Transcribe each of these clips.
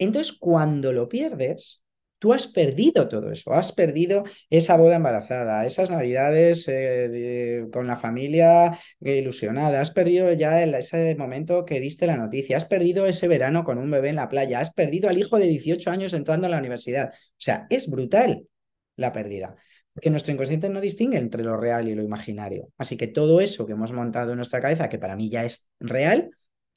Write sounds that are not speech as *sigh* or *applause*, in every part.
Entonces, cuando lo pierdes, tú has perdido todo eso, has perdido esa boda embarazada, esas navidades eh, con la familia ilusionada, has perdido ya ese momento que diste la noticia, has perdido ese verano con un bebé en la playa, has perdido al hijo de 18 años entrando a la universidad. O sea, es brutal la pérdida. Porque nuestro inconsciente no distingue entre lo real y lo imaginario. Así que todo eso que hemos montado en nuestra cabeza, que para mí ya es real,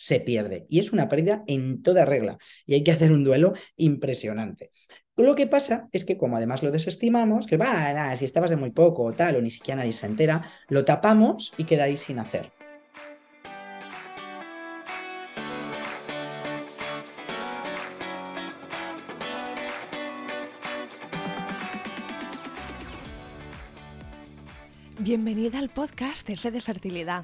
se pierde. Y es una pérdida en toda regla. Y hay que hacer un duelo impresionante. Lo que pasa es que como además lo desestimamos, que va, nada, si estabas de muy poco o tal, o ni siquiera nadie se entera, lo tapamos y queda ahí sin hacer. Bienvenida al podcast de Fe de Fertilidad.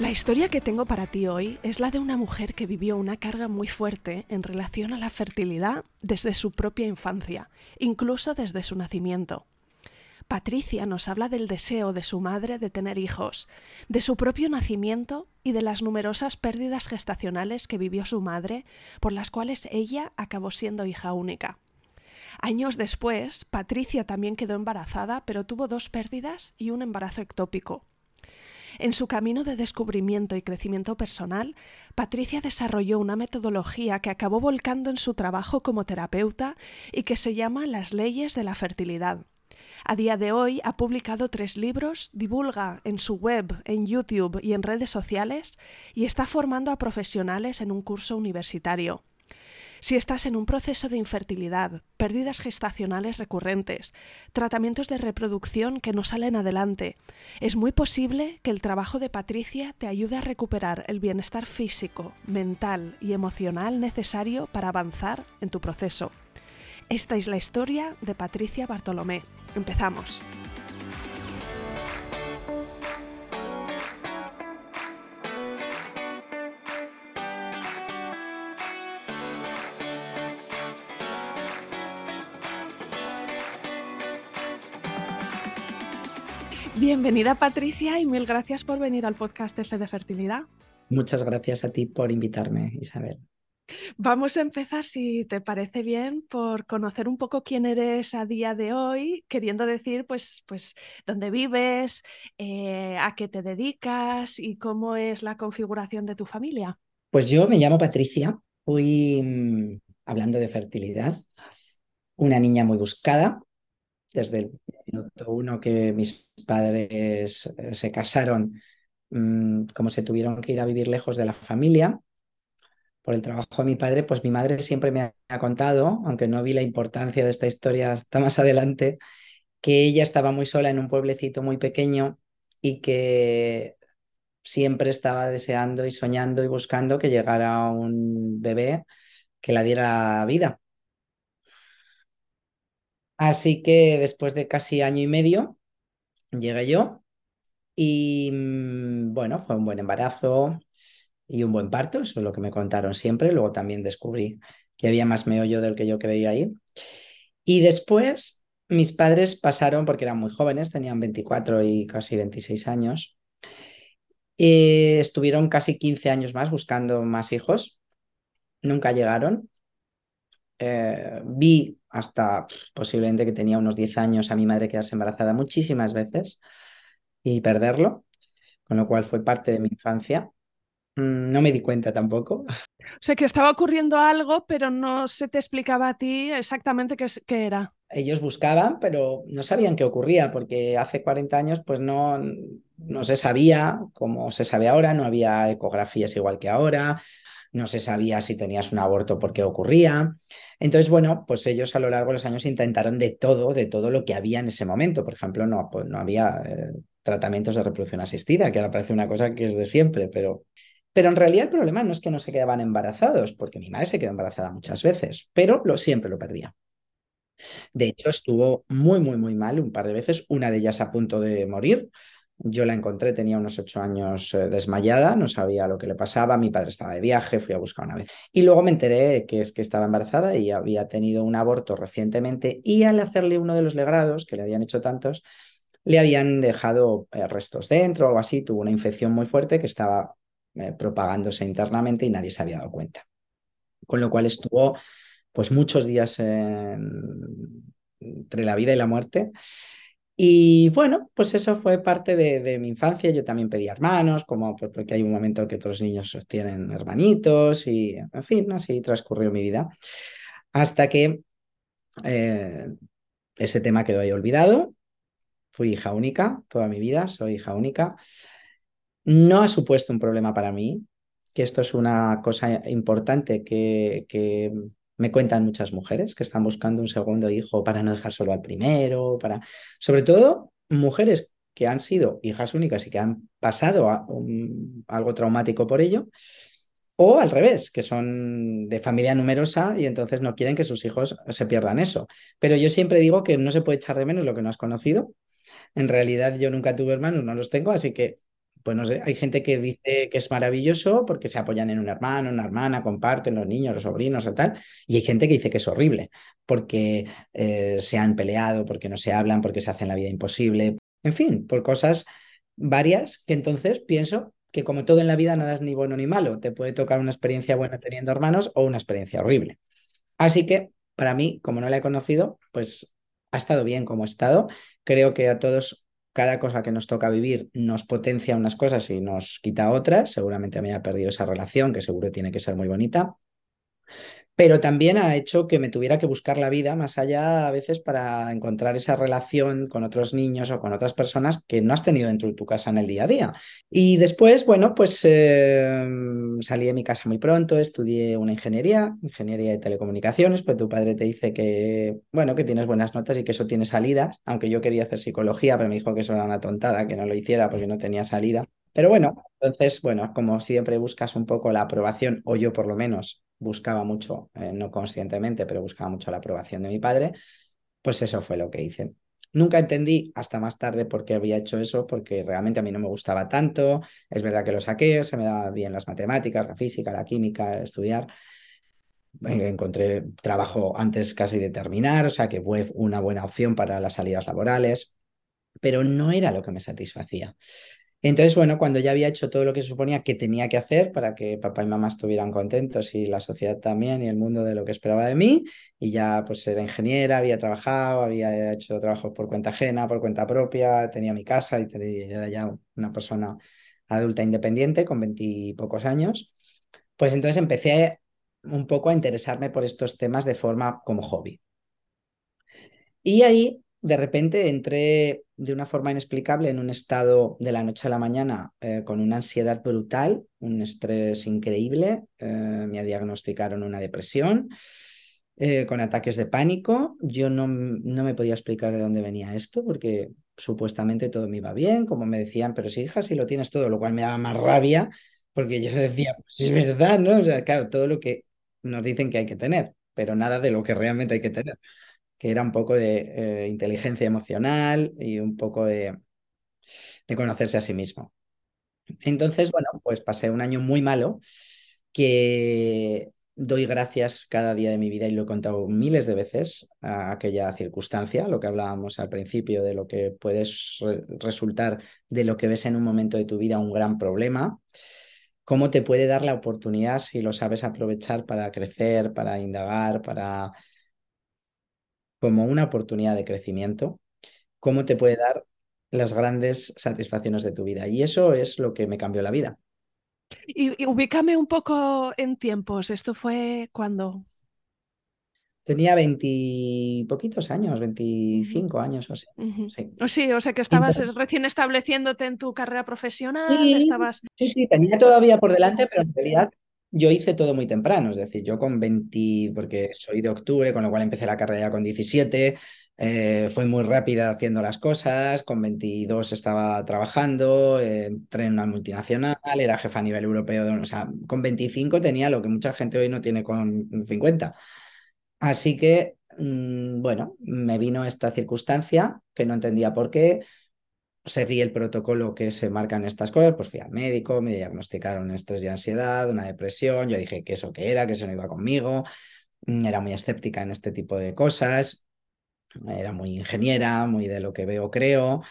La historia que tengo para ti hoy es la de una mujer que vivió una carga muy fuerte en relación a la fertilidad desde su propia infancia, incluso desde su nacimiento. Patricia nos habla del deseo de su madre de tener hijos, de su propio nacimiento y de las numerosas pérdidas gestacionales que vivió su madre, por las cuales ella acabó siendo hija única. Años después, Patricia también quedó embarazada, pero tuvo dos pérdidas y un embarazo ectópico. En su camino de descubrimiento y crecimiento personal, Patricia desarrolló una metodología que acabó volcando en su trabajo como terapeuta y que se llama Las leyes de la fertilidad. A día de hoy ha publicado tres libros, divulga en su web, en YouTube y en redes sociales y está formando a profesionales en un curso universitario. Si estás en un proceso de infertilidad, pérdidas gestacionales recurrentes, tratamientos de reproducción que no salen adelante, es muy posible que el trabajo de Patricia te ayude a recuperar el bienestar físico, mental y emocional necesario para avanzar en tu proceso. Esta es la historia de Patricia Bartolomé. Empezamos. Bienvenida Patricia y mil gracias por venir al podcast F de Fertilidad. Muchas gracias a ti por invitarme, Isabel. Vamos a empezar, si te parece bien, por conocer un poco quién eres a día de hoy, queriendo decir, pues, pues dónde vives, eh, a qué te dedicas y cómo es la configuración de tu familia. Pues yo me llamo Patricia, fui, mm, hablando de fertilidad, una niña muy buscada, desde el minuto uno que mis padres eh, se casaron, mm, como se tuvieron que ir a vivir lejos de la familia, por el trabajo de mi padre, pues mi madre siempre me ha contado, aunque no vi la importancia de esta historia hasta más adelante, que ella estaba muy sola en un pueblecito muy pequeño y que siempre estaba deseando y soñando y buscando que llegara un bebé que la diera vida. Así que después de casi año y medio llegué yo y mm, bueno, fue un buen embarazo y un buen parto, eso es lo que me contaron siempre. Luego también descubrí que había más meollo del que yo creía ahí. Y después mis padres pasaron, porque eran muy jóvenes, tenían 24 y casi 26 años, y estuvieron casi 15 años más buscando más hijos. Nunca llegaron. Eh, vi hasta posiblemente que tenía unos 10 años a mi madre quedarse embarazada muchísimas veces y perderlo, con lo cual fue parte de mi infancia. Mm, no me di cuenta tampoco. *laughs* O sea, que estaba ocurriendo algo, pero no se te explicaba a ti exactamente qué, qué, era. Ellos buscaban, pero no sabían qué ocurría, porque hace 40 años pues no, no se sabía como se sabe ahora, no había ecografías igual que ahora, no se sabía si tenías un aborto por qué ocurría. Entonces, bueno, pues ellos a lo largo de los años intentaron de todo, de todo lo que había en ese momento. Por ejemplo, no, pues no había eh, tratamientos de reproducción asistida, que ahora parece una cosa que es de siempre, pero pero en realidad el problema no es que no se quedaban embarazados, porque mi madre se quedó embarazada muchas veces, pero lo, siempre lo perdía. De hecho, estuvo muy, muy, muy mal un par de veces, una de ellas a punto de morir. Yo la encontré, tenía unos ocho años eh, desmayada, no sabía lo que le pasaba, mi padre estaba de viaje, fui a buscar una vez. Y luego me enteré que que estaba embarazada y había tenido un aborto recientemente y al hacerle uno de los legrados, que le habían hecho tantos, le habían dejado eh, restos dentro o algo así, tuvo una infección muy fuerte que estaba eh, propagándose internamente y nadie se había dado cuenta. Con lo cual estuvo pues muchos días entre la vida y la muerte. Y bueno, pues eso fue parte de, mi infancia. Yo también pedí hermanos, como porque hay un momento que otros niños tienen hermanitos y, en fin, así transcurrió mi vida. Hasta que eh, ese tema quedó ahí olvidado. Fui hija única toda mi vida, soy hija única. No ha supuesto un problema para mí, que esto es una cosa importante que, que me cuentan muchas mujeres que están buscando un segundo hijo para no dejar solo al primero, para sobre todo mujeres que han sido hijas únicas y que han pasado algo traumático por ello, o al revés, que son de familia numerosa y entonces no quieren que sus hijos se pierdan eso. Pero yo siempre digo que no se puede echar de menos lo que no has conocido. En realidad yo nunca tuve hermanos, no los tengo, así que pues no sé, hay gente que dice que es maravilloso porque se apoyan en un hermano, una hermana, comparten los niños, los sobrinos o tal, y hay gente que dice que es horrible porque eh, se han peleado, porque no se hablan, porque se hacen la vida imposible, en fin, por cosas varias que entonces pienso que como todo en la vida nada es ni bueno ni malo, te puede tocar una experiencia buena teniendo hermanos o una experiencia horrible. Así que para mí, como no la he conocido, pues ha estado bien como ha estado. Creo que a todos cada cosa que nos toca vivir nos potencia unas cosas y nos quita otras. Seguramente me haya perdido esa relación, que seguro tiene que ser muy bonita. Pero también ha hecho que me tuviera que buscar la vida más allá a veces para encontrar esa relación con otros niños o con otras personas que no has tenido dentro de tu casa en el día a día. Y después, bueno, pues eh, salí de mi casa muy pronto, estudié una ingeniería, ingeniería de telecomunicaciones, pues tu padre te dice que, bueno, que tienes buenas notas y que eso tiene salidas, aunque yo quería hacer psicología, pero me dijo que eso era una tontada, que no lo hiciera porque no tenía salida. Pero bueno, entonces, bueno, como siempre buscas un poco la aprobación, o yo por lo menos buscaba mucho, eh, no conscientemente, pero buscaba mucho la aprobación de mi padre, pues eso fue lo que hice. Nunca entendí hasta más tarde por qué había hecho eso, porque realmente a mí no me gustaba tanto. Es verdad que lo saqué, se me daba bien las matemáticas, la física, la química, estudiar. Eh, encontré trabajo antes casi de terminar, o sea que fue una buena opción para las salidas laborales, pero no era lo que me satisfacía. Entonces, bueno, cuando ya había hecho todo lo que se suponía que tenía que hacer para que papá y mamá estuvieran contentos y la sociedad también y el mundo de lo que esperaba de mí, y ya pues era ingeniera, había trabajado, había hecho trabajos por cuenta ajena, por cuenta propia, tenía mi casa y era ya una persona adulta independiente con veintipocos años, pues entonces empecé un poco a interesarme por estos temas de forma como hobby. Y ahí de repente entré de una forma inexplicable en un estado de la noche a la mañana eh, con una ansiedad brutal, un estrés increíble. Eh, me diagnosticaron una depresión eh, con ataques de pánico. Yo no, no, me podía explicar de dónde venía esto porque supuestamente todo me iba bien, como me decían, pero si hija, si lo tienes todo, lo cual me daba más rabia porque yo decía, pues es verdad, ¿no? O sea, claro, todo lo que nos dicen que hay que tener, pero nada de lo que realmente hay que tener. Que era un poco de eh, inteligencia emocional y un poco de, de conocerse a sí mismo. Entonces, bueno, pues pasé un año muy malo que doy gracias cada día de mi vida y lo he contado miles de veces a aquella circunstancia, lo que hablábamos al principio de lo que puedes resultar de lo que ves en un momento de tu vida un gran problema, cómo te puede dar la oportunidad si lo sabes aprovechar para crecer, para indagar, para como una oportunidad de crecimiento, cómo te puede dar las grandes satisfacciones de tu vida. Y eso es lo que me cambió la vida. Y, ubícame un poco en tiempos. ¿Esto fue cuando? Tenía veintipoquitos años, 25 años o así. sí. O sea que estabas recién estableciéndote en tu carrera profesional. Sí, estabas... sí, sí, tenía todavía por delante, pero en realidad yo hice todo muy temprano. Es decir, yo con 20, porque soy de octubre, con lo cual empecé la carrera con 17. Eh, fue muy rápida haciendo las cosas, con 22 estaba trabajando, eh, entré en una multinacional, era jefa a nivel europeo, o sea, con 25 tenía lo que mucha gente hoy no tiene con 50. Así que, mm, bueno, me vino esta circunstancia que no entendía por qué, seguí el protocolo que se marca en estas cosas, pues fui al médico, me diagnosticaron estrés y ansiedad, una depresión, yo dije que eso que era, que eso no iba conmigo, mm, era muy escéptica en este tipo de cosas, era muy ingeniera, muy de lo que veo, creo.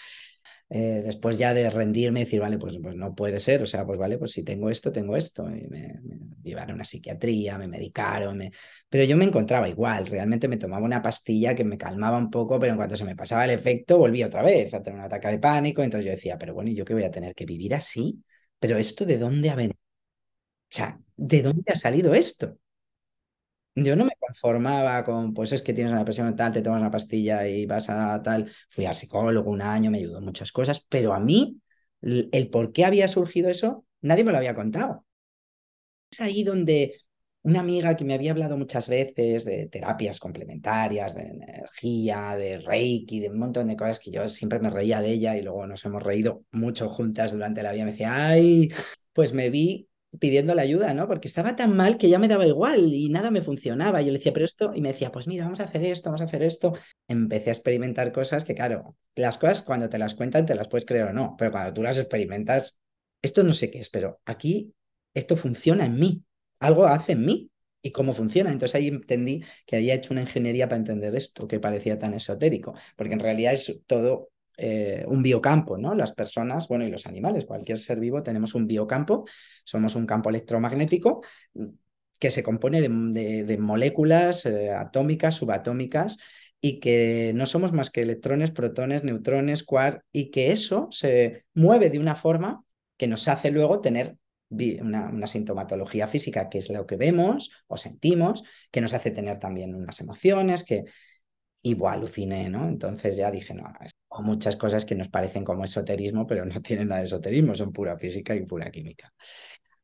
Eh, después ya de rendirme y decir, vale, pues, pues no puede ser, o sea, pues vale, pues si tengo esto, tengo esto. Y me, llevaron a una psiquiatría, me medicaron, me... pero yo me encontraba igual, realmente me tomaba una pastilla que me calmaba un poco, pero en cuanto se me pasaba el efecto, volvía otra vez a tener un ataque de pánico, entonces yo decía, pero bueno, ¿y yo qué voy a tener que vivir así? Pero esto de dónde ha venido? O sea, ¿de dónde ha salido esto? Yo no me conformaba con, pues es que tienes una presión tal, te tomas una pastilla y vas a tal. Fui al psicólogo un año, me ayudó en muchas cosas, pero a mí, el, por qué había surgido eso, nadie me lo había contado. Es ahí donde una amiga que me había hablado muchas veces de terapias complementarias, de energía, de reiki, de un montón de cosas que yo siempre me reía de ella y luego nos hemos reído mucho juntas durante la vida. Me decía, ay, pues me vi pidiendo la ayuda, ¿no? Porque estaba tan mal que ya me daba igual y nada me funcionaba. Yo le decía, pero esto, y me decía, pues mira, vamos a hacer esto, vamos a hacer esto. Empecé a experimentar cosas que, claro, las cosas cuando te las cuentan te las puedes creer o no, pero cuando tú las experimentas, esto no sé qué es, pero aquí esto funciona en mí, algo hace en mí y cómo funciona. Entonces ahí entendí que había hecho una ingeniería para entender esto, que parecía tan esotérico, porque en realidad es todo eh, un biocampo, ¿no? Las personas, bueno, y los animales, cualquier ser vivo, tenemos un biocampo, somos un campo electromagnético que se compone de, moléculas eh, atómicas, subatómicas, y que no somos más que electrones, protones, neutrones, quark, y que eso se mueve de una forma que nos hace luego tener una, una, sintomatología física, que es lo que vemos o sentimos, que nos hace tener también unas emociones, que, y buah, aluciné, ¿no? Entonces ya dije, no, hay muchas cosas que nos parecen como esoterismo, pero no *laughs* tienen nada de esoterismo, son pura física y pura química.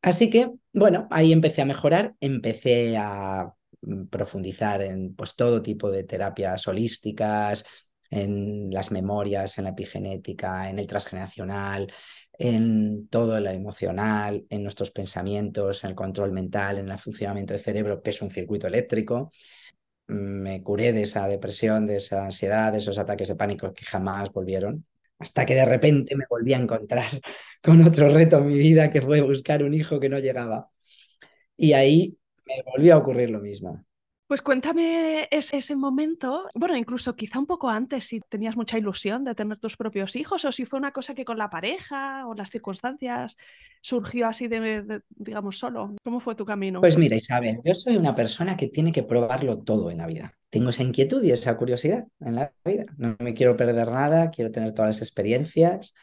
Así que, bueno, ahí empecé a mejorar, empecé a mm, profundizar en pues todo tipo de terapias holísticas, en las memorias, en la epigenética, en el transgeneracional, en todo lo emocional, en nuestros pensamientos, en el control mental, en el funcionamiento del cerebro, que es un circuito eléctrico me curé de esa depresión, de esa ansiedad, de esos ataques de pánico que jamás volvieron, hasta que de repente me volví a encontrar *laughs* con otro reto en mi vida que fue buscar un hijo que no llegaba. Y ahí me volvió a ocurrir lo mismo. Pues cuéntame ese, momento, bueno, incluso quizá un poco antes, si tenías mucha ilusión de tener tus propios hijos o si fue una cosa que con la pareja o las circunstancias surgió así de, digamos, solo. ¿Cómo fue tu camino? Pues mira, Isabel, yo soy una persona que tiene que probarlo todo en la vida. Tengo esa inquietud y esa curiosidad en la vida. No me quiero perder nada, quiero tener todas las experiencias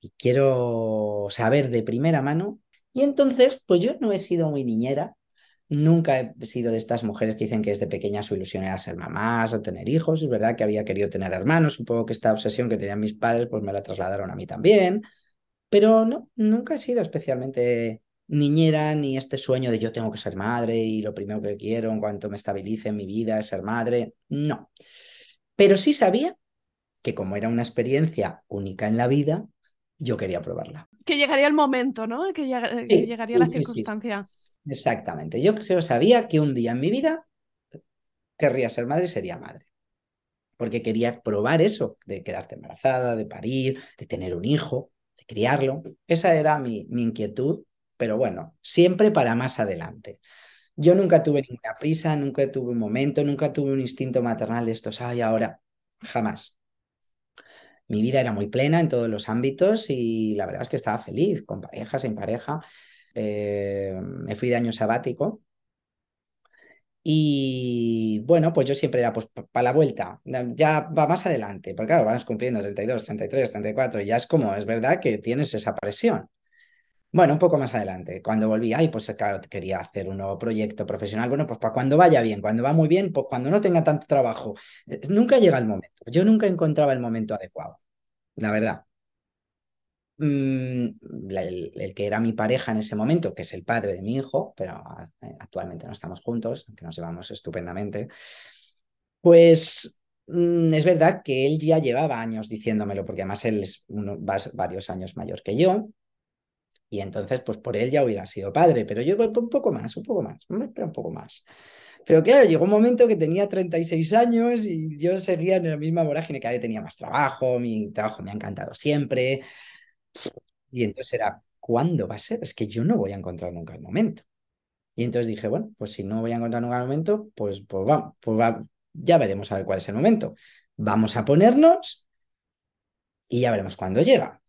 y quiero saber de primera mano. Y entonces, pues yo no he sido muy niñera, Nunca he sido de estas mujeres que dicen que desde pequeña su ilusión era ser mamás o tener hijos. Es verdad que había querido tener hermanos. Supongo que esta obsesión que tenían mis padres pues me la trasladaron a mí también. Pero no, nunca he sido especialmente niñera ni este sueño de yo tengo que ser madre y lo primero que quiero en cuanto me estabilice en mi vida es ser madre. No. Pero sí sabía que como era una experiencia única en la vida, yo quería probarla. Que llegaría el momento, ¿no? Que, llegaría la circunstancia. Exactamente. Yo sabía que un día en mi vida querría ser madre y sería madre. porque quería probar eso, de quedarte embarazada, de parir, de tener un hijo, de criarlo. Esa era mi, mi inquietud, pero bueno, siempre para más adelante. Yo nunca tuve ninguna prisa, nunca tuve un momento, nunca tuve un instinto maternal de estos, ay, ahora, jamás. Mi vida era muy plena en todos los ámbitos y la verdad es que estaba feliz, con pareja, sin pareja. Eh, me fui de año sabático y bueno, pues yo siempre era pues para la vuelta, ya va más adelante, porque claro, vas cumpliendo 32, 33, 34, y ya es como, es verdad que tienes esa presión. Bueno, un poco más adelante, cuando volví, ay, pues claro, quería hacer un nuevo proyecto profesional. Bueno, pues para cuando vaya bien, cuando va muy bien, pues cuando no tenga tanto trabajo. Eh, nunca llega el momento. Yo nunca encontraba el momento adecuado, la verdad. Mm, el, que era mi pareja en ese momento, que es el padre de mi hijo, pero eh, actualmente no estamos juntos, que nos llevamos estupendamente, pues mm, es verdad que él ya llevaba años diciéndomelo, porque además él es varios años mayor que yo, y entonces, pues por él ya hubiera sido padre, pero yo un poco más, un poco más, un poco más. Pero claro, llegó un momento que tenía 36 años y yo seguía en la misma vorágine, cada vez tenía más trabajo, mi trabajo me ha encantado siempre. Y entonces era, ¿cuándo va a ser? Es que yo no voy a encontrar nunca el momento. Y entonces dije, bueno, pues si no voy a encontrar nunca el momento, pues, pues vamos, pues ya veremos a ver cuál es el momento. Vamos a ponernos y ya veremos cuándo llega.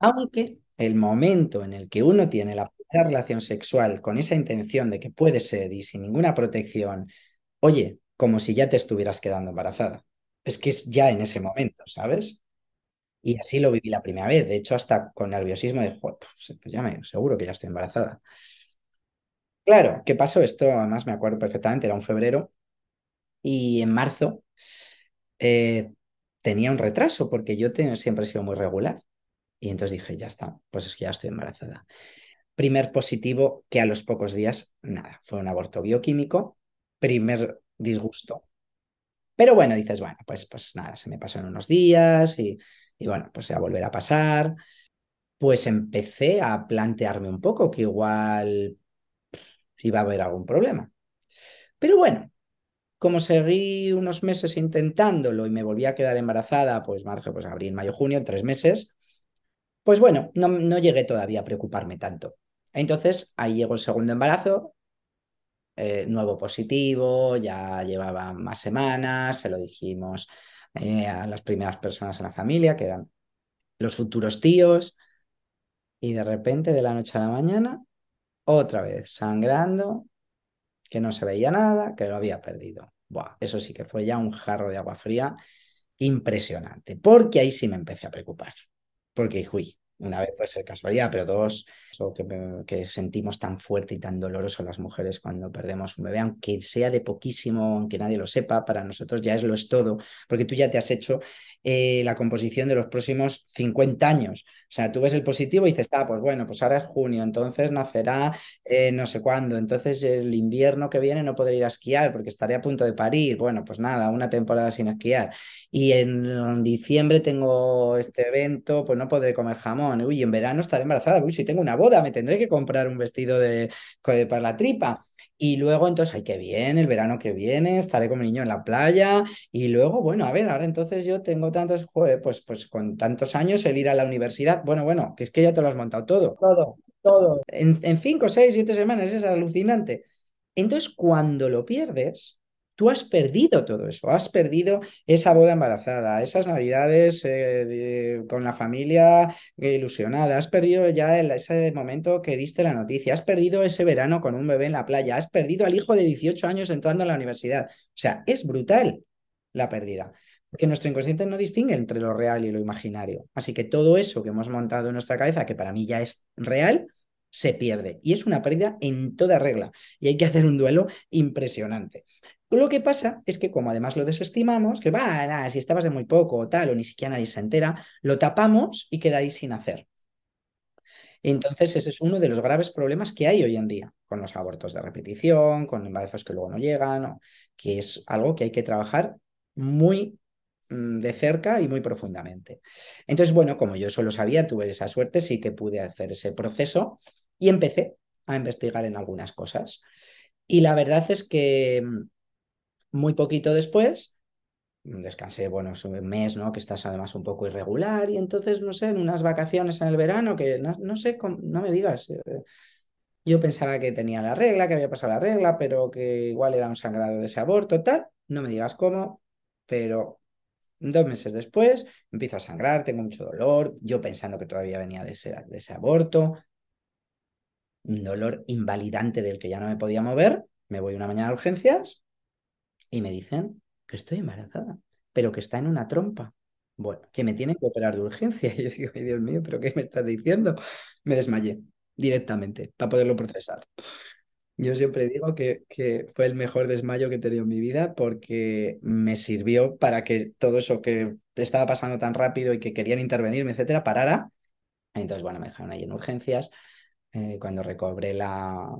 Aunque el momento en el que uno tiene la relación sexual con esa intención de que puede ser y sin ninguna protección, oye, como si ya te estuvieras quedando embarazada. Es que es ya en ese momento, ¿sabes? Y así lo viví la primera vez. De hecho, hasta con nerviosismo de, pues, pues ya me seguro que ya estoy embarazada. Claro, ¿qué pasó? Esto además me acuerdo perfectamente, era un febrero y en marzo eh, tenía un retraso porque yo siempre he sido muy regular. Y entonces dije, ya está, pues es que ya estoy embarazada. Primer positivo que a los pocos días, nada, fue un aborto bioquímico. Primer disgusto. Pero bueno, dices, bueno, pues, pues nada, se me pasó en unos días y, y bueno, pues a volver a pasar. Pues empecé a plantearme un poco que igual iba a haber algún problema. Pero bueno, como seguí unos meses intentándolo y me volví a quedar embarazada, pues marzo, pues abril, mayo, junio, tres meses, pues bueno, no, no llegué todavía a preocuparme tanto. Entonces ahí llegó el segundo embarazo, eh, nuevo positivo, ya llevaba más semanas, se lo dijimos eh, a las primeras personas en la familia, que eran los futuros tíos, y de repente, de la noche a la mañana, otra vez sangrando, que no se veía nada, que lo había perdido. Eso sí que fue ya un jarro de agua fría impresionante, porque ahí sí me empecé a preocupar porque fui. Una vez puede ser casualidad, pero dos, que, sentimos tan fuerte y tan doloroso las mujeres cuando perdemos un bebé, aunque sea de poquísimo, aunque nadie lo sepa, para nosotros ya es lo es todo, porque tú ya te has hecho eh, la composición de los próximos 50 años. O sea, tú ves el positivo y dices, ah, pues bueno, pues ahora es junio, entonces nacerá eh, no sé cuándo, entonces el invierno que viene no podré ir a esquiar porque estaré a punto de parir. Bueno, pues nada, una temporada sin esquiar. Y en diciembre tengo este evento, pues no podré comer jamón Uy, en verano estaré embarazada. Uy, si tengo una boda, me tendré que comprar un vestido de, para la tripa. Y luego, entonces, ay, qué bien, el verano que viene, estaré con mi niño en la playa. Y luego, bueno, a ver, ahora entonces yo tengo tantos, joder, pues, pues con tantos años el ir a la universidad. Bueno, bueno, que es que ya te lo has montado todo. Todo, todo. En, en cinco, seis, siete semanas, es alucinante. Entonces, cuando lo pierdes, tú has perdido todo eso, has perdido esa boda embarazada, esas navidades eh, con la familia ilusionada, has perdido ya ese momento que diste la noticia, has perdido ese verano con un bebé en la playa, has perdido al hijo de 18 años entrando a la universidad. O sea, es brutal la pérdida. Porque nuestro inconsciente no distingue entre lo real y lo imaginario. Así que todo eso que hemos montado en nuestra cabeza, que para mí ya es real, se pierde. Y es una pérdida en toda regla. Y hay que hacer un duelo impresionante. Lo que pasa es que como además lo desestimamos, que va, nada, si estabas de muy poco o tal, o ni siquiera nadie se entera, lo tapamos y queda ahí sin hacer. Entonces, ese es uno de los graves problemas que hay hoy en día con los abortos de repetición, con embarazos que luego no llegan, que es algo que hay que trabajar muy mm, de cerca y muy profundamente. Entonces, bueno, como yo solo sabía, tuve esa suerte, sí que pude hacer ese proceso y empecé a investigar en algunas cosas. Y la verdad es que mm, muy poquito después, descansé, bueno, un mes, ¿no? Que estás además un poco irregular y entonces, no sé, en unas vacaciones en el verano que no, sé, no me digas. Eh, yo pensaba que tenía la regla, que había pasado la regla, pero que igual era un sangrado de ese aborto, tal. No me digas cómo, pero dos meses después empiezo a sangrar, tengo mucho dolor, yo pensando que todavía venía de ese, de ese aborto, un dolor invalidante del que ya no me podía mover, me voy una mañana a urgencias y me dicen que estoy embarazada, pero que está en una trompa. Bueno, que me tienen que operar de urgencia. *laughs* Y yo digo, Dios mío, ¿pero qué me estás diciendo? Me desmayé directamente para poderlo procesar. Yo siempre digo que, que, fue el mejor desmayo que he tenido en mi vida porque me sirvió para que todo eso que estaba pasando tan rápido y que querían intervenirme, etcétera, parara. Entonces, bueno, me dejaron ahí en urgencias. Eh, cuando recobré la,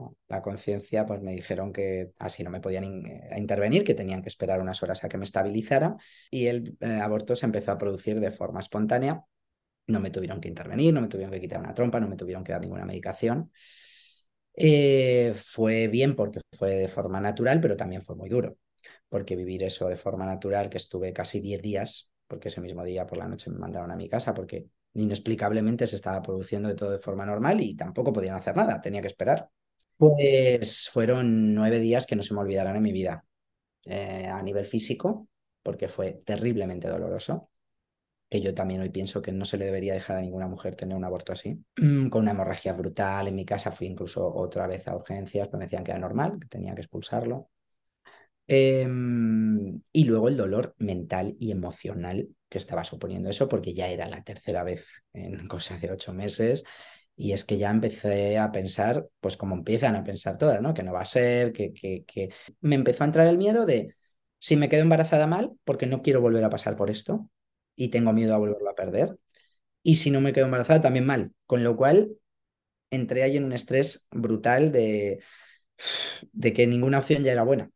conciencia, pues me dijeron que así no me podían eh, intervenir, que tenían que esperar unas horas a que me estabilizara y el eh, aborto se empezó a producir de forma espontánea. No me tuvieron que intervenir, no me tuvieron que quitar una trompa, no me tuvieron que dar ninguna medicación. fue bien porque fue de forma natural, pero también fue muy duro, porque vivir eso de forma natural, que estuve casi 10 días, porque ese mismo día por la noche me mandaron a mi casa, porque inexplicablemente se estaba produciendo de todo de forma normal y tampoco podían hacer nada, tenía que esperar. Pues fueron nueve días que no se me olvidarán en mi vida. Eh, a nivel físico, porque fue terriblemente doloroso, que yo también hoy pienso que no se le debería dejar a ninguna mujer tener un aborto así, con una hemorragia brutal. En mi casa fui incluso otra vez a urgencias, pero me decían que era normal, que tenía que expulsarlo. Em, y luego el dolor mental y emocional que estaba suponiendo eso, porque ya era la tercera vez en *laughs* cosa de ocho meses. Y es que ya empecé a pensar, pues como empiezan a pensar todas, ¿no? Que no va a ser, que, que. Me empezó a entrar el miedo de, si me quedo embarazada mal, porque no quiero volver a pasar por esto y tengo miedo a volverlo a perder. Y si no me quedo embarazada, también mal. Con lo cual, entré ahí en un estrés brutal de, *sighs* de que ninguna opción ya era buena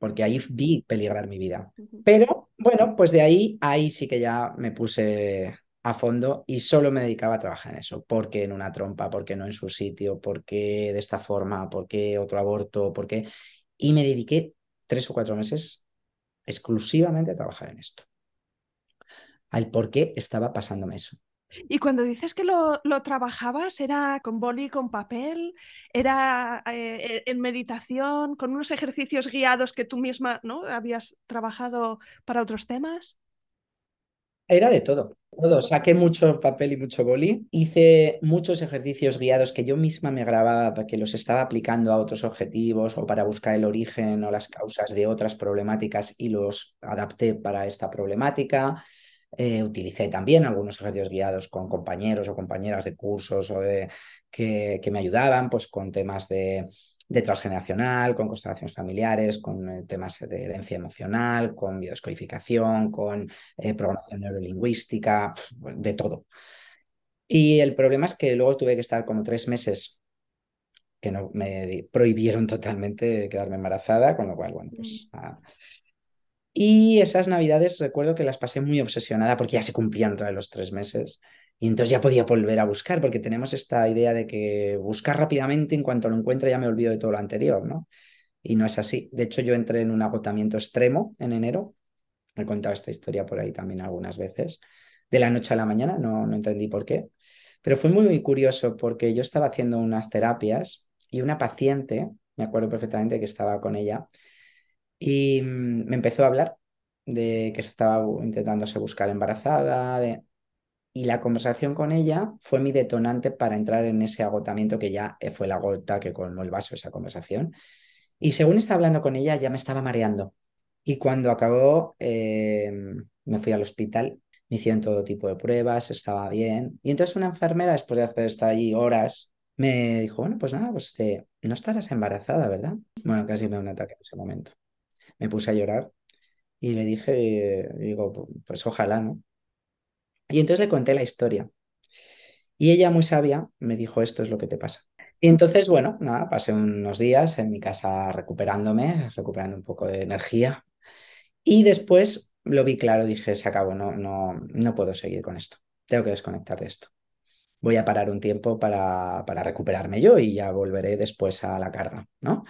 porque ahí vi peligrar mi vida. Pero bueno, pues de ahí, ahí sí que ya me puse a fondo y solo me dedicaba a trabajar en eso. ¿Por qué en una trompa? ¿Por qué no en su sitio? ¿Por qué de esta forma? ¿Por qué otro aborto? ¿Por qué? Y me dediqué tres o cuatro meses exclusivamente a trabajar en esto. Al por qué estaba pasándome eso. Y cuando dices que lo, trabajabas, ¿era con boli, con papel? ¿Era eh, en meditación, con unos ejercicios guiados que tú misma ¿no? habías trabajado para otros temas? Era de todo, todo. Saqué mucho papel y mucho boli. Hice muchos ejercicios guiados que yo misma me grababa que los estaba aplicando a otros objetivos o para buscar el origen o las causas de otras problemáticas y los adapté para esta problemática. Eh, utilicé también algunos ejercicios guiados con compañeros o compañeras de cursos o de, que, que me ayudaban pues, con temas de, de transgeneracional, con constelaciones familiares, con eh, temas de herencia emocional, con biodescodificación, con eh, programación neurolingüística, de todo. Y el problema es que luego tuve que estar como tres meses que no me prohibieron totalmente quedarme embarazada, con lo cual, bueno, pues mm. Y esas navidades recuerdo que las pasé muy obsesionada porque ya se cumplían vez los tres meses y entonces ya podía volver a buscar porque tenemos esta idea de que buscar rápidamente en cuanto lo encuentre ya me olvido de todo lo anterior, ¿no? Y no es así. De hecho, yo entré en un agotamiento extremo en enero. He contado esta historia por ahí también algunas veces. De la noche a la mañana, no, no entendí por qué. Pero fue muy, muy curioso porque yo estaba haciendo unas terapias y una paciente, me acuerdo perfectamente que estaba con ella, y mm, me empezó a hablar de que estaba intentándose buscar embarazada, de... y la conversación con ella fue mi detonante para entrar en ese agotamiento que ya eh, fue la gota que colmó el vaso esa conversación. Y según estaba hablando con ella, ya me estaba mareando. Y cuando acabó, em, me fui al hospital, me hicieron todo tipo de pruebas, estaba bien. Y entonces una enfermera, después de hacer estar allí horas, me dijo, bueno, pues nada, pues te... no estarás embarazada, ¿verdad? Bueno, casi me da un ataque en ese momento me puse a llorar y le dije, digo, pues ojalá, ¿no? Y entonces le conté la historia. Y ella, muy sabia, me dijo, esto es lo que te pasa. Y entonces, bueno, nada, pasé unos días en mi casa recuperándome, recuperando un poco de energía. Y después lo vi claro, dije, se acabó, no, no, no puedo seguir con esto. Tengo que desconectar de esto. Voy a parar un tiempo para, para recuperarme yo y ya volveré después a la carga, ¿no?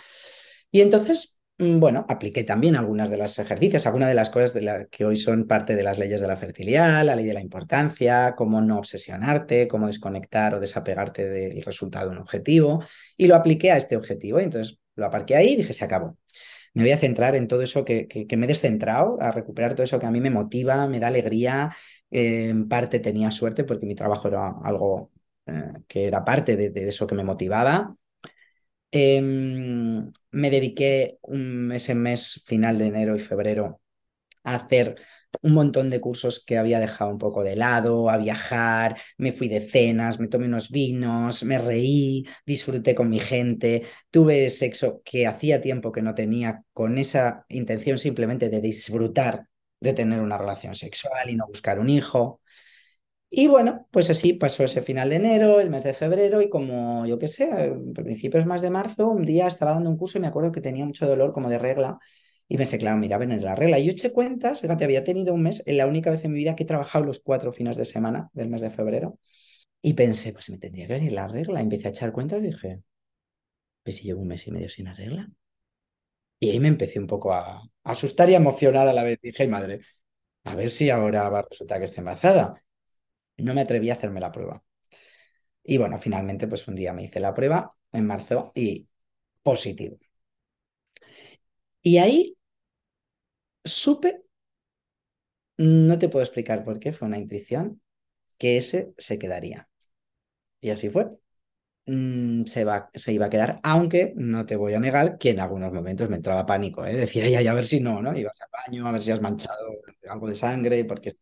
Y entonces bueno, apliqué también algunas de los ejercicios, algunas de las cosas de las que hoy son parte de las leyes de la fertilidad, la ley de la importancia, cómo no obsesionarte, cómo desconectar o desapegarte del resultado de un objetivo, y lo apliqué a este objetivo. Y entonces lo aparqué ahí y dije, se acabó. Me voy a centrar en todo eso que, me he descentrado, a recuperar todo eso que a mí me motiva, me da alegría. Eh, en parte tenía suerte porque mi trabajo era algo eh, que era parte de eso que me motivaba eh, me dediqué un, ese mes final de enero y febrero a hacer un montón de cursos que había dejado un poco de lado, a viajar, me fui de cenas, me tomé unos vinos, me reí, disfruté con mi gente, tuve sexo que hacía tiempo que no tenía con esa intención simplemente de disfrutar de tener una relación sexual y no buscar un hijo. Y bueno, pues así pasó ese final de enero, el mes de febrero y como yo qué sé, a principios más de marzo, un día estaba dando un curso y me acuerdo que tenía mucho dolor como de regla y pensé, claro, mira, ven en la regla. Y yo eché cuentas, fíjate, había tenido un mes, en la única vez en mi vida que he trabajado los cuatro fines de semana del mes de febrero y pensé, pues me tendría que venir la regla. Y empecé a echar cuentas y dije, pues si llevo un mes y medio sin la regla. Y ahí me empecé un poco a, asustar y a emocionar a la vez. Dije, madre, a ver si ahora va a resultar que esté embarazada no me atreví a hacerme la prueba. Y bueno, finalmente, pues un día me hice la prueba en marzo y positivo. Y ahí supe, no te puedo explicar por qué, fue una intuición, que ese se quedaría. Y así fue. Mm, se, va, se iba a quedar, aunque no te voy a negar que en algunos momentos me entraba pánico, ¿eh? decir, ay, a ver si no, ¿no? Ibas al baño, a ver si has manchado algo de sangre, porque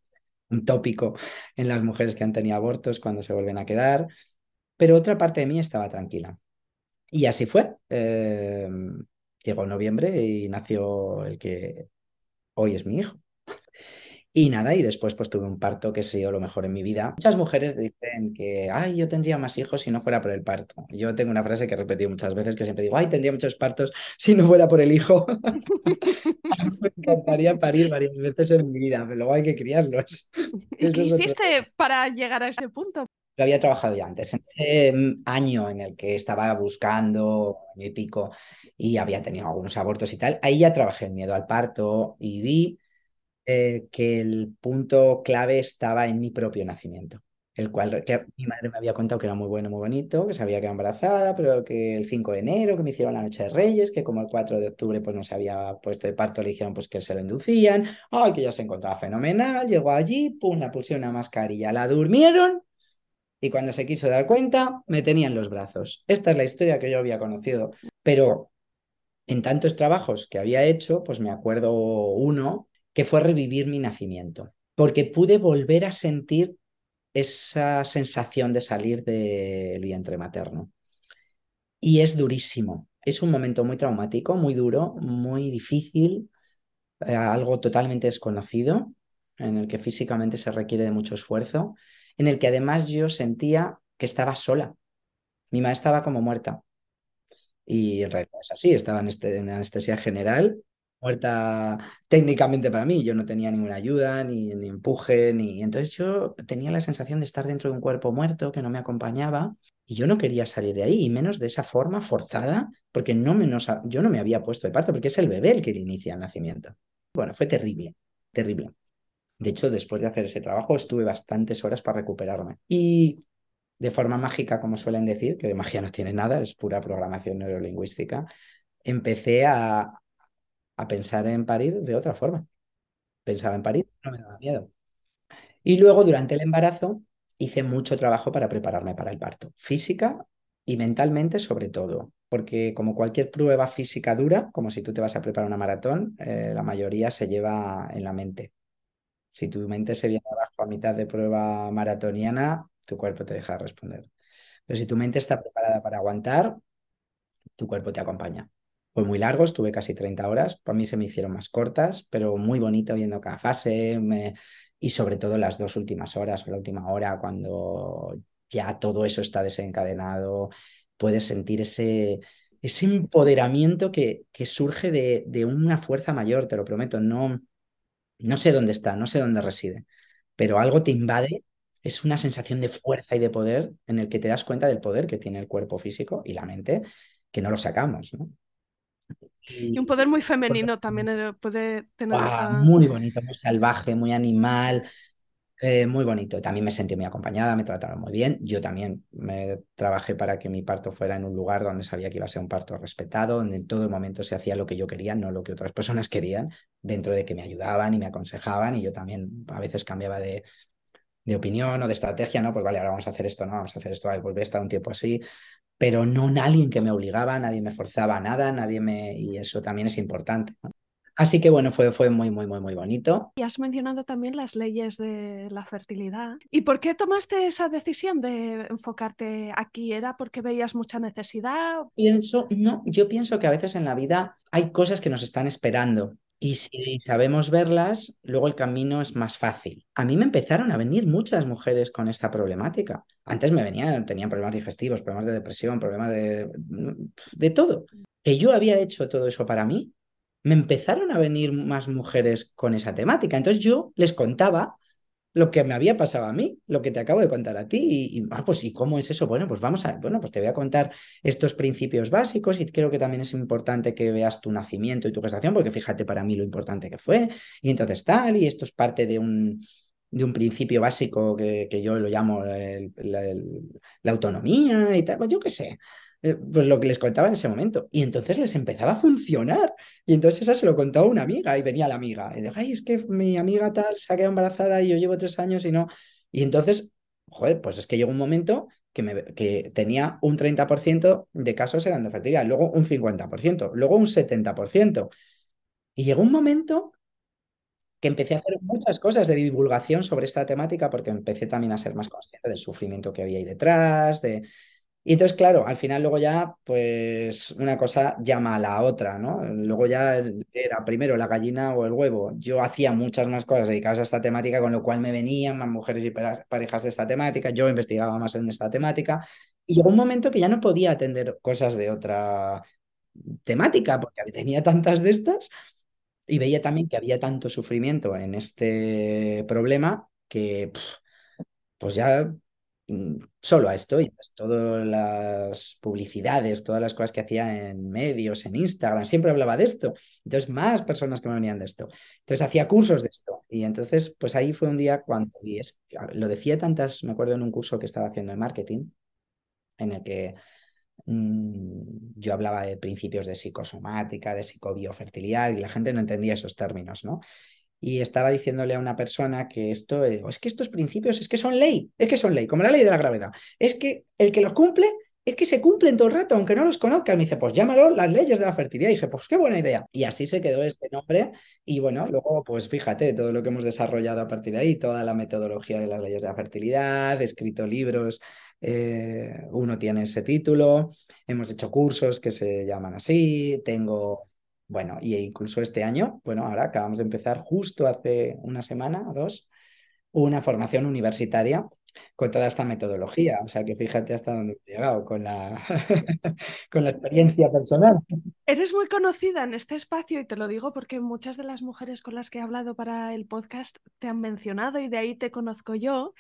un tópico en las mujeres que han tenido abortos cuando se vuelven a quedar, pero otra parte de mí estaba tranquila. Y así fue. Eh, llegó noviembre y nació el que hoy es mi hijo. Y nada, y después pues tuve un parto que ha sido lo mejor en mi vida. Muchas mujeres dicen que, ay, yo tendría más hijos si no fuera por el parto. Yo tengo una frase que he repetido muchas veces que siempre digo, ay, tendría muchos partos si no fuera por el hijo. *laughs* Me encantaría parir varias veces en mi vida, pero luego hay que criarlos. ¿Y qué hiciste para llegar a ese punto? Yo había trabajado ya antes, en ese mm, año en el que estaba buscando, año y pico, y había tenido algunos abortos y tal, ahí ya trabajé el miedo al parto y vi eh, que el punto clave estaba en mi propio nacimiento, el cual que mi madre me había contado que era muy bueno, muy bonito, que sabía que era embarazada, pero que el 5 de enero, que me hicieron la noche de Reyes, que como el 4 de octubre pues no se había puesto de parto, le dijeron pues que se lo inducían, ay, que ya se encontraba fenomenal, llegó allí, pum, la pusieron una mascarilla, la durmieron y cuando se quiso dar cuenta, me tenían los brazos. Esta es la historia que yo había conocido, pero en tantos trabajos que había hecho, pues me acuerdo uno que fue revivir mi nacimiento, porque pude volver a sentir esa sensación de salir del vientre materno. Y es durísimo, es un momento muy traumático, muy duro, muy difícil, eh, algo totalmente desconocido, en el que físicamente se requiere de mucho esfuerzo, en el que además yo sentía que estaba sola. Mi madre estaba como muerta. Y en realidad es así, estaba en, este, en anestesia general muerta técnicamente para mí. Yo no tenía ninguna ayuda, ni, ni, empuje, ni. Entonces yo tenía la sensación de estar dentro de un cuerpo muerto que no me acompañaba y yo no quería salir de ahí, y menos de esa forma forzada, porque no me, yo no me había puesto de parto, porque es el bebé el que inicia el nacimiento. Bueno, fue terrible, terrible. De hecho, después de hacer ese trabajo, estuve bastantes horas para recuperarme. Y de forma mágica, como suelen decir, que de magia no tiene nada, es pura programación neurolingüística, empecé a, a pensar en parir de otra forma. Pensaba en parir, no me daba miedo. Y luego, durante el embarazo, hice mucho trabajo para prepararme para el parto, física y mentalmente sobre todo, porque como cualquier prueba física dura, como si tú te vas a preparar una maratón, eh, la mayoría se lleva en la mente. Si tu mente se viene abajo a mitad de prueba maratoniana, tu cuerpo te deja responder. Pero si tu mente está preparada para aguantar, tu cuerpo te acompaña. Fue muy largo, estuve casi 30 horas. Para mí se me hicieron más cortas, pero muy bonito viendo cada fase y sobre todo las dos últimas horas o la última hora cuando ya todo eso está desencadenado, puedes sentir ese, ese empoderamiento que, surge de, de, una fuerza mayor, te lo prometo. No, no sé dónde está, no sé dónde reside, pero algo te invade. Es una sensación de fuerza y de poder en el que te das cuenta del poder que tiene el cuerpo físico y la mente, que no lo sacamos. Y un poder muy femenino también eh, puede tener esta... Muy bonito, muy salvaje, muy animal, eh, muy bonito. También me sentí muy acompañada, me trataron muy bien. Yo también me trabajé para que mi parto fuera en un lugar donde sabía que iba a ser un parto respetado, donde en todo momento se hacía lo que yo quería, no lo que otras personas querían, dentro de que me ayudaban y me aconsejaban y yo también a veces cambiaba de, de opinión o de estrategia, ¿no? Pues vale, ahora vamos a hacer esto, no, vamos a hacer esto, vale, pues voy a estar un tiempo así, pero no nadie que me obligaba, nadie me forzaba a nada, nadie me... y eso también es importante. Así que bueno, fue, fue muy, muy, muy, muy bonito. Y has mencionado también las leyes de la fertilidad. ¿Y por qué tomaste esa decisión de enfocarte aquí? ¿Era porque veías mucha necesidad? Pienso, no, yo pienso que a veces en la vida hay cosas que nos están esperando y si sabemos verlas, luego el camino es más fácil. A mí me empezaron a venir muchas mujeres con esta problemática. Antes me venían, tenían problemas digestivos, problemas de depresión, problemas de, de todo. Que yo había hecho todo eso para mí, me empezaron a venir más mujeres con esa temática. Entonces yo les contaba lo que me había pasado a mí, lo que te acabo de contar a ti. Y, ah, pues, ¿y cómo es eso? Bueno, pues vamos a, bueno, pues te voy a contar estos principios básicos y creo que también es importante que veas tu nacimiento y tu gestación, porque fíjate para mí lo importante que fue. Y entonces tal, y esto es parte de un, de un principio básico que, que yo lo llamo la autonomía y tal, pues yo qué sé. Eh, pues lo que les contaba en ese momento. Y entonces les empezaba a funcionar. Y entonces esa se lo contaba una amiga y venía la amiga. Y dijo, ay, es que mi amiga tal se ha quedado embarazada y yo llevo tres años y no. Y entonces, joder, pues es que llegó un momento que, me, que tenía un 30% de casos eran de fertilidad, luego un 50%, luego un 70%. Y llegó un momento que empecé a hacer muchas cosas de divulgación sobre esta temática porque empecé también a ser más consciente del sufrimiento que había ahí detrás, de, y entonces, claro, al final luego ya, pues una cosa llama a la otra, ¿no? Luego ya era primero la gallina o el huevo. Yo hacía muchas más cosas dedicadas a esta temática, con lo cual me venían más mujeres y parejas de esta temática, yo investigaba más en esta temática, y llegó un momento que ya no podía atender cosas de otra temática, porque tenía tantas de estas, y veía también que había tanto sufrimiento en este problema que... pues ya solo a esto y pues todas las publicidades, todas las cosas que hacía en medios, en Instagram, siempre hablaba de esto. Entonces, más personas que me venían de esto. Entonces, hacía cursos de esto. Y entonces, pues ahí fue un día cuando, y es, lo decía tantas, me acuerdo en un curso que estaba haciendo de marketing, en el que mm, yo hablaba de principios de psicosomática, de psicobiofertilidad, y la gente no entendía esos términos, ¿no? Y estaba diciéndole a una persona que esto, eh, es que estos principios es que son ley, es que son ley, como la ley de la gravedad. Es que el que los cumple es que se cumplen todo el rato, aunque no los conozca. Me dice, pues llámalo las leyes de la fertilidad. Y dije, pues qué buena idea. Y así se quedó este nombre. Y bueno, luego, pues fíjate, todo lo que hemos desarrollado a partir de ahí, toda la metodología de las leyes de la fertilidad, he escrito libros, eh, uno tiene ese título, hemos hecho cursos que se llaman así, tengo bueno, y incluso este año, bueno, ahora acabamos de empezar justo hace una semana o dos, una formación universitaria con toda esta metodología. O sea que fíjate hasta dónde he llegado con la, *laughs* con la experiencia personal. Eres muy conocida en este espacio y te lo digo porque muchas de las mujeres con las que he hablado para el podcast te han mencionado y de ahí te conozco yo.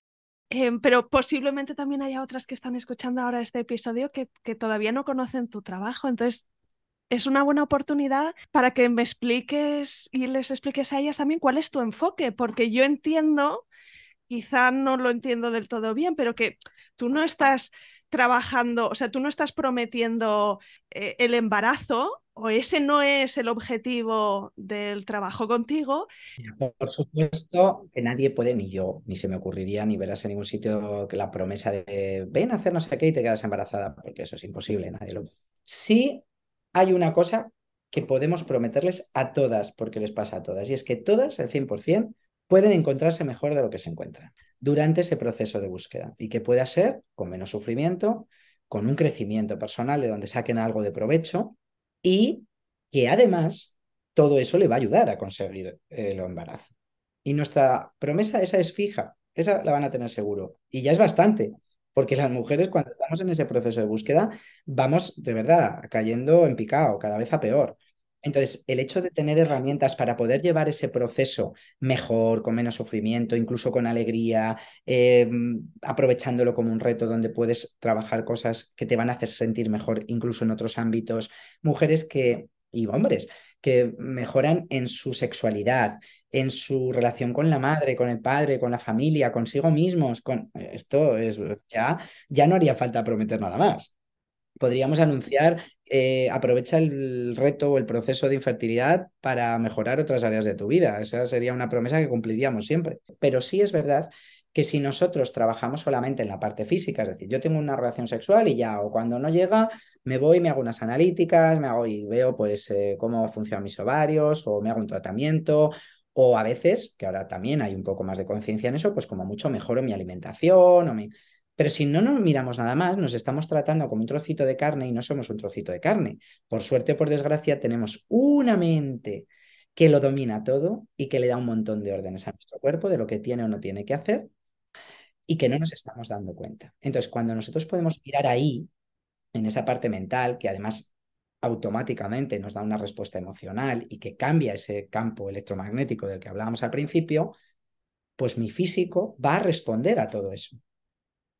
Em, pero posiblemente también haya otras que están escuchando ahora este episodio que, que todavía no conocen tu trabajo. Entonces, es una buena oportunidad para que me expliques y les expliques a ellas también cuál es tu enfoque, porque yo entiendo, quizá no lo entiendo del todo bien, pero que tú no estás trabajando, o sea, tú no estás prometiendo eh, el embarazo o ese no es el objetivo del trabajo contigo. Por supuesto que nadie puede, ni yo, ni se me ocurriría, ni verás en ningún sitio que la promesa de ven a hacer no sé qué y te quedas embarazada, porque eso es imposible, nadie lo... Sí hay una cosa que podemos prometerles a todas, porque les pasa a todas, y es que todas, el 100%, pueden encontrarse mejor de lo que se encuentran durante ese proceso de búsqueda y que pueda ser con menos sufrimiento, con un crecimiento personal de donde saquen algo de provecho y que además todo eso le va a ayudar a conseguir el embarazo. Y nuestra promesa esa es fija, esa la van a tener seguro y ya es bastante, porque las mujeres cuando estamos en ese proceso de búsqueda vamos de verdad cayendo en picado, cada vez a peor. Entonces, el hecho de tener herramientas para poder llevar ese proceso mejor, con menos sufrimiento, incluso con alegría, em, aprovechándolo como un reto donde puedes trabajar cosas que te van a hacer sentir mejor, incluso en otros ámbitos. Mujeres que y hombres que mejoran en su sexualidad, en su relación con la madre, con el padre, con la familia, consigo mismos. Con... Esto es ya, ya no haría falta prometer nada más. Podríamos anunciar, eh, aprovecha el reto o el proceso de infertilidad para mejorar otras áreas de tu vida. Esa sería una promesa que cumpliríamos siempre. Pero sí es verdad que si nosotros trabajamos solamente en la parte física, es decir, yo tengo una relación sexual y ya, o cuando no llega, me voy, me hago unas analíticas, me hago y veo pues eh, cómo funcionan mis ovarios, o me hago un tratamiento, o a veces, que ahora también hay un poco más de conciencia en eso, pues como mucho mejoro mi alimentación, o. Pero si no nos miramos nada más, nos estamos tratando como un trocito de carne y no somos un trocito de carne. Por suerte por desgracia, tenemos una mente que lo domina todo y que le da un montón de órdenes a nuestro cuerpo de lo que tiene o no tiene que hacer y que no nos estamos dando cuenta. Entonces, cuando nosotros podemos mirar ahí, en esa parte mental, que además automáticamente nos da una respuesta emocional y que cambia ese campo electromagnético del que hablábamos al principio, pues mi físico va a responder a todo eso.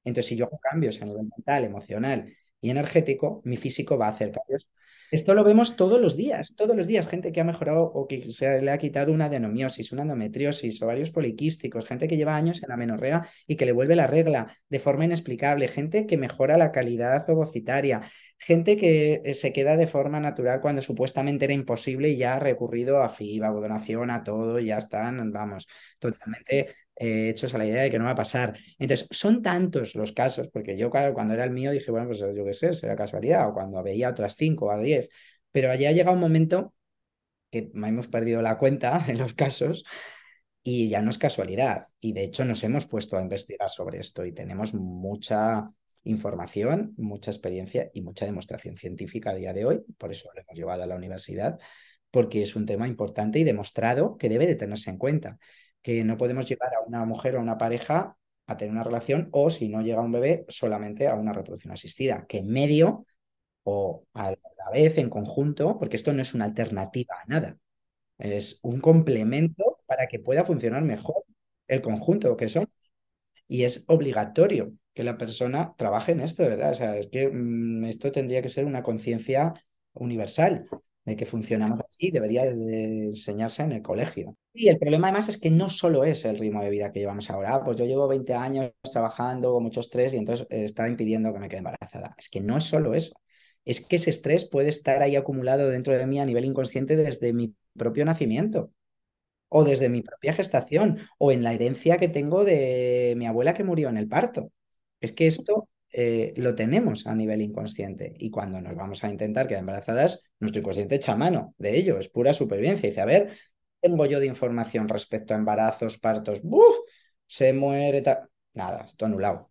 Entonces, si yo hago cambios a nivel mental, emocional y energético, mi físico va a hacer cambios esto lo vemos todos los días, todos los días, gente que ha mejorado o que se le ha quitado una adenomiosis, una endometriosis, ovarios poliquísticos, gente que lleva años en la menorrea y que le vuelve la regla de forma inexplicable, gente que mejora la calidad ovocitaria, gente que eh, se queda de forma natural cuando supuestamente era imposible y ya ha recurrido a FIBA, a donación, a todo, ya están, vamos, totalmente eh, hechos a la idea de que no va a pasar. Entonces, son tantos los casos, porque yo cuando era el mío dije, bueno, pues yo qué sé, será casualidad, o cuando veía otras cinco o diez, pero allá ha llegado un momento que hemos perdido la cuenta en los casos y ya no es casualidad. Y de hecho nos hemos puesto a investigar sobre esto y tenemos mucha información, mucha experiencia y mucha demostración científica a día de hoy. Por eso lo hemos llevado a la universidad, porque es un tema importante y demostrado que debe de tenerse en cuenta que no podemos llevar a una mujer o a una pareja a tener una relación o si no llega un bebé solamente a una reproducción asistida, que en medio o a la vez en conjunto, porque esto no es una alternativa a nada, es un complemento para que pueda funcionar mejor el conjunto que somos. Y es obligatorio que la persona trabaje en esto, ¿verdad? O sea, es que mm, esto tendría que ser una conciencia universal de que funcionamos así, debería de enseñarse en el colegio. Y el problema además es que no solo es el ritmo de vida que llevamos ahora, ah, pues yo llevo 20 años trabajando con mucho estrés y entonces eh, está impidiendo que me quede embarazada. Es que no es solo eso, es que ese estrés puede estar ahí acumulado dentro de mí a nivel inconsciente desde mi propio nacimiento o desde mi propia gestación o en la herencia que tengo de mi abuela que murió en el parto. Es que esto eh, lo tenemos a nivel inconsciente. Y cuando nos vamos a intentar quedar embarazadas, nuestro inconsciente echa mano de ello, es pura supervivencia. Dice, a ver, tengo yo de información respecto a embarazos, partos, ¡buf! Se muere, nada, esto anulado.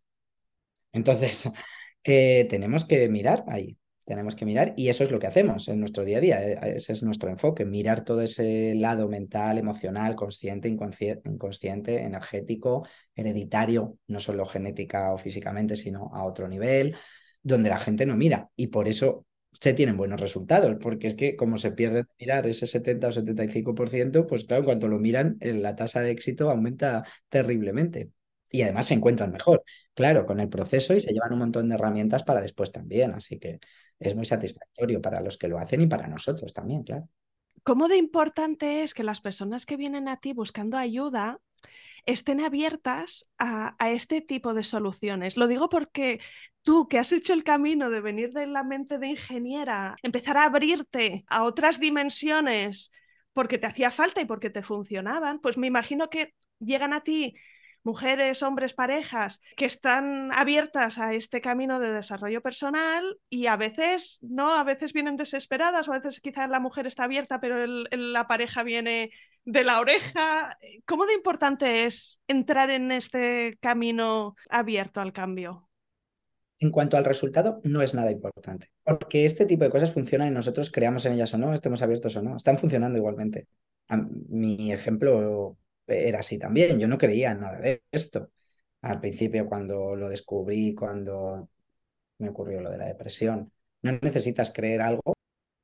Entonces, *laughs* eh, tenemos que mirar ahí tenemos que mirar y eso es lo que hacemos en nuestro día a día. Eh, ese es nuestro enfoque, mirar todo ese lado mental, emocional, consciente, inconsciente, energético, hereditario, no solo genética o físicamente, sino a otro nivel, donde la gente no mira. Y por eso se tienen buenos resultados, porque es que como se pierde mirar ese 70 o 75%, pues claro, en cuanto lo miran, eh, la tasa de éxito aumenta terriblemente y además se encuentran mejor, claro, con el proceso y se llevan un montón de herramientas para después también. Así que es muy satisfactorio para los que lo hacen y para nosotros también, claro. ¿Cómo de importante es que las personas que vienen a ti buscando ayuda estén abiertas a, a, este tipo de soluciones. Lo digo porque tú que has hecho el camino de venir de la mente de ingeniera, empezar a abrirte a otras dimensiones porque te hacía falta y porque te funcionaban, pues me imagino que llegan a ti mujeres, hombres, parejas que están abiertas a este camino de desarrollo personal y a veces no, a veces vienen desesperadas o a veces quizás la mujer está abierta pero la pareja viene de la oreja. ¿Cómo de importante es entrar en este camino abierto al cambio? En cuanto al resultado, no es nada importante, porque este tipo de cosas funcionan y nosotros creamos en ellas o no, estemos abiertos o no, están funcionando igualmente. Mi ejemplo era así también. Yo no creía en nada de esto. Al principio, cuando lo descubrí, cuando me ocurrió lo de la depresión, no necesitas creer algo.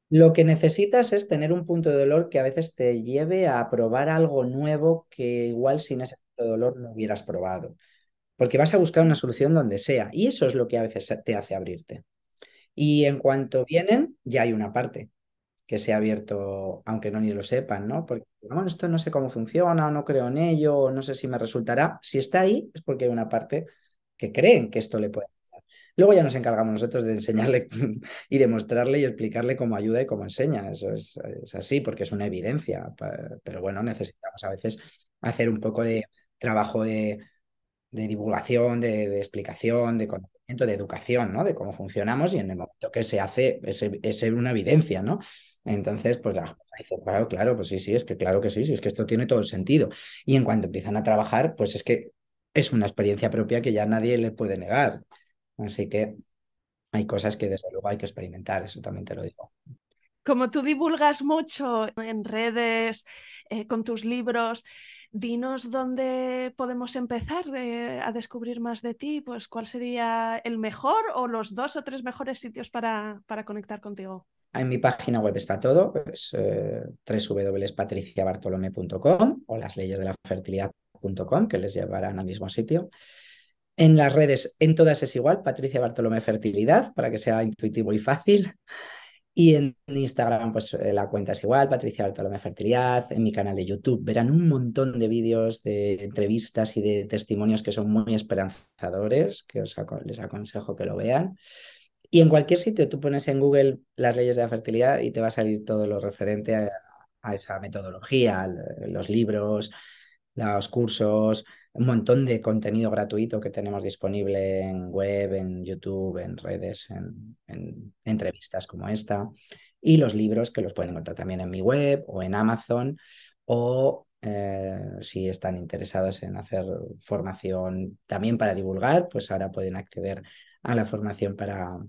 Lo que necesitas es tener un punto de dolor que a veces te lleve a probar algo nuevo que igual sin ese punto de dolor no hubieras probado. Porque vas a buscar una solución donde sea. Y eso es lo que a veces te hace abrirte. Y en cuanto vienen, ya hay una parte que se ha abierto, aunque no ni lo sepan, ¿no? Porque, esto no sé cómo funciona, no creo en ello, no sé si me resultará. Si está ahí, es porque hay una parte que creen que esto le puede ayudar. Luego ya nos encargamos nosotros de enseñarle *laughs* y demostrarle y explicarle cómo ayuda y cómo enseña. Eso es, es así, porque es una evidencia. Pero bueno, necesitamos a veces hacer un poco de trabajo de, de divulgación, de, explicación, de conocimiento, de educación, ¿no? De cómo funcionamos y en el momento que se hace es, una evidencia, ¿no? Entonces, pues la dice, claro, claro, pues sí, sí, es que claro que sí, sí, es que esto tiene todo el sentido. Y en cuanto empiezan a trabajar, pues es que es una experiencia propia que ya nadie le puede negar. Así que hay cosas que desde luego hay que experimentar, eso también te lo digo. Como tú divulgas mucho en redes, eh, con tus libros, dinos dónde podemos empezar eh, a descubrir más de ti, pues cuál sería el mejor o los dos o tres mejores sitios para, para conectar contigo. En mi página web está todo, es eh, www.patriciabartolome.com o las leyes de la que les llevarán al mismo sitio. En las redes, en todas es igual, Patricia Bartolomé Fertilidad, para que sea intuitivo y fácil. Y en Instagram, pues eh, la cuenta es igual, Patricia Bartolomé Fertilidad. En mi canal de YouTube verán un montón de vídeos, de entrevistas y de testimonios que son muy esperanzadores, que os les aconsejo que lo vean. Y en cualquier sitio tú pones en Google las leyes de la fertilidad y te va a salir todo lo referente a esa metodología, los libros, los cursos, un montón de contenido gratuito que tenemos disponible en web, en YouTube, en redes, en, entrevistas como esta, y los libros que los pueden encontrar también en mi web o en Amazon, o eh, si están interesados en hacer formación también para divulgar, pues ahora pueden acceder a la formación para,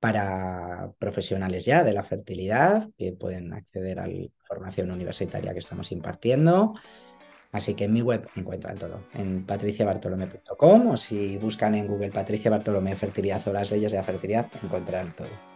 para profesionales ya de la fertilidad, que pueden acceder a la formación universitaria que estamos impartiendo. Así que en mi web encuentran todo, en patriciabartolome.com o si buscan en Google Patricia Bartolomé Fertilidad o las leyes de la fertilidad, encontrarán todo.